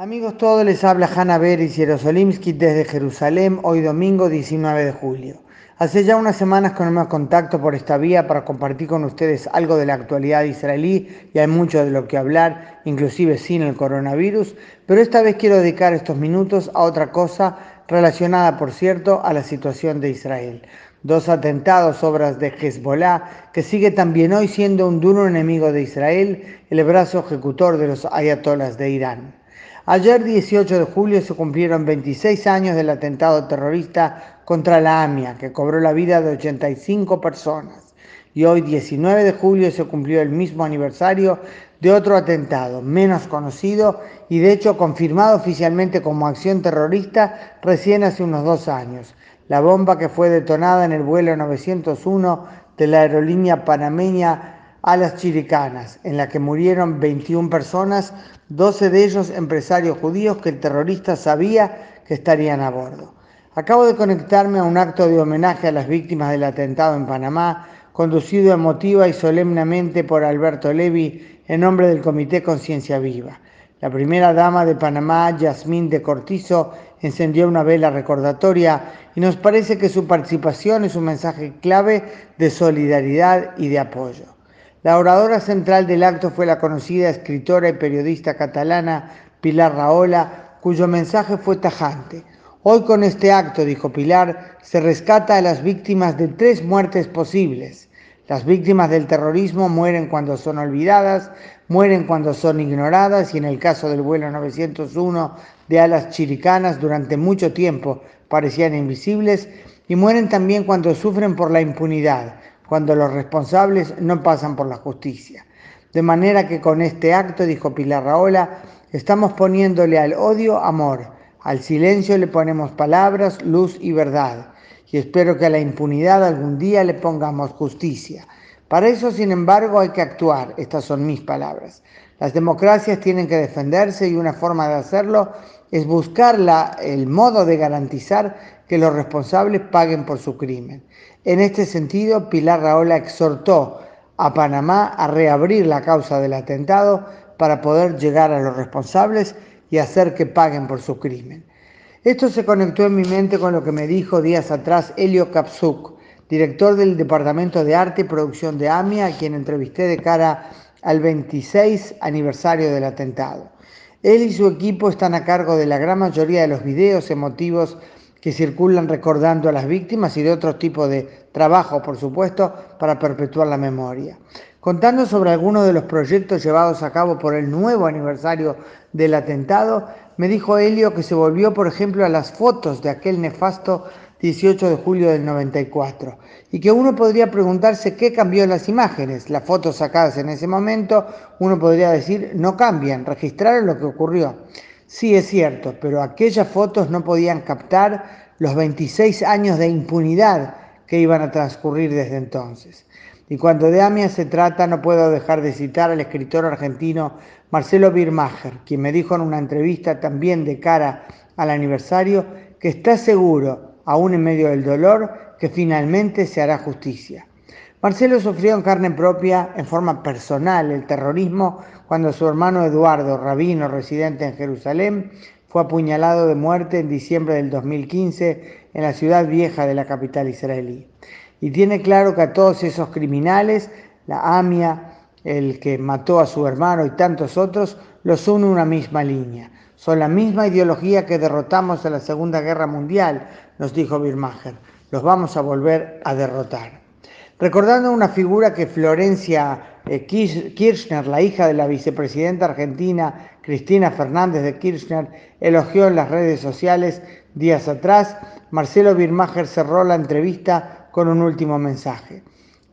Amigos todos, les habla Hanna Beris Jerosolimsky desde Jerusalén, hoy domingo 19 de julio. Hace ya unas semanas que no me contacto por esta vía para compartir con ustedes algo de la actualidad israelí y hay mucho de lo que hablar, inclusive sin el coronavirus, pero esta vez quiero dedicar estos minutos a otra cosa relacionada, por cierto, a la situación de Israel. Dos atentados, obras de Hezbollah, que sigue también hoy siendo un duro enemigo de Israel, el brazo ejecutor de los ayatolas de Irán. Ayer 18 de julio se cumplieron 26 años del atentado terrorista contra la AMIA, que cobró la vida de 85 personas. Y hoy 19 de julio se cumplió el mismo aniversario de otro atentado, menos conocido y de hecho confirmado oficialmente como acción terrorista recién hace unos dos años. La bomba que fue detonada en el vuelo 901 de la aerolínea panameña a las Chiricanas, en la que murieron 21 personas, 12 de ellos empresarios judíos que el terrorista sabía que estarían a bordo. Acabo de conectarme a un acto de homenaje a las víctimas del atentado en Panamá, conducido emotiva y solemnemente por Alberto Levi en nombre del Comité Conciencia Viva. La primera dama de Panamá, Yasmín de Cortizo, encendió una vela recordatoria y nos parece que su participación es un mensaje clave de solidaridad y de apoyo. La oradora central del acto fue la conocida escritora y periodista catalana Pilar Rahola, cuyo mensaje fue tajante. Hoy con este acto, dijo Pilar, se rescata a las víctimas de tres muertes posibles. Las víctimas del terrorismo mueren cuando son olvidadas, mueren cuando son ignoradas y en el caso del vuelo 901 de alas chiricanas durante mucho tiempo parecían invisibles y mueren también cuando sufren por la impunidad, cuando los responsables no pasan por la justicia. De manera que con este acto, dijo Pilar Raola, estamos poniéndole al odio amor, al silencio le ponemos palabras, luz y verdad, y espero que a la impunidad algún día le pongamos justicia. Para eso, sin embargo, hay que actuar, estas son mis palabras. Las democracias tienen que defenderse y una forma de hacerlo es buscar la, el modo de garantizar que los responsables paguen por su crimen. En este sentido, Pilar Raola exhortó a Panamá a reabrir la causa del atentado para poder llegar a los responsables y hacer que paguen por su crimen. Esto se conectó en mi mente con lo que me dijo días atrás Elio Kapsuk, director del Departamento de Arte y Producción de AMIA, a quien entrevisté de cara al 26 aniversario del atentado. Él y su equipo están a cargo de la gran mayoría de los videos emotivos que circulan recordando a las víctimas y de otro tipo de trabajo, por supuesto, para perpetuar la memoria. Contando sobre algunos de los proyectos llevados a cabo por el nuevo aniversario del atentado, me dijo Helio que se volvió, por ejemplo, a las fotos de aquel nefasto 18 de julio del 94 y que uno podría preguntarse qué cambió en las imágenes. Las fotos sacadas en ese momento, uno podría decir, no cambian, registraron lo que ocurrió. Sí, es cierto, pero aquellas fotos no podían captar los 26 años de impunidad que iban a transcurrir desde entonces. Y cuando de AMIA se trata, no puedo dejar de citar al escritor argentino Marcelo Birmacher, quien me dijo en una entrevista también de cara al aniversario que está seguro, aún en medio del dolor, que finalmente se hará justicia. Marcelo sufrió en carne propia, en forma personal, el terrorismo cuando su hermano Eduardo, rabino residente en Jerusalén, fue apuñalado de muerte en diciembre del 2015 en la ciudad vieja de la capital israelí. Y tiene claro que a todos esos criminales, la AMIA, el que mató a su hermano y tantos otros, los une una misma línea. Son la misma ideología que derrotamos en la Segunda Guerra Mundial, nos dijo Birmacher. Los vamos a volver a derrotar recordando una figura que Florencia eh, Kirchner, la hija de la vicepresidenta argentina Cristina Fernández de Kirchner, elogió en las redes sociales días atrás, Marcelo Birmacher cerró la entrevista con un último mensaje.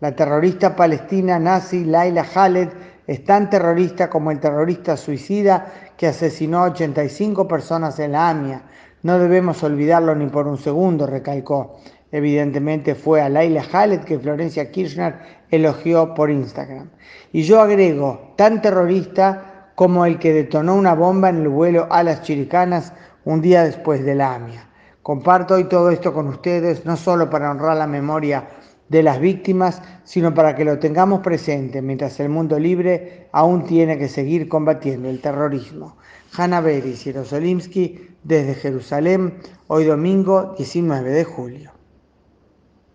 La terrorista palestina nazi Laila Khaled es tan terrorista como el terrorista suicida que asesinó a 85 personas en la AMIA. No debemos olvidarlo ni por un segundo, recalcó evidentemente fue a Laila Khaled que Florencia Kirchner elogió por Instagram. Y yo agrego, tan terrorista como el que detonó una bomba en el vuelo a las chiricanas un día después de la AMIA. Comparto hoy todo esto con ustedes, no solo para honrar la memoria de las víctimas, sino para que lo tengamos presente mientras el mundo libre aún tiene que seguir combatiendo el terrorismo. Hanna Beris Jerosolimsky desde Jerusalén, hoy domingo 19 de julio.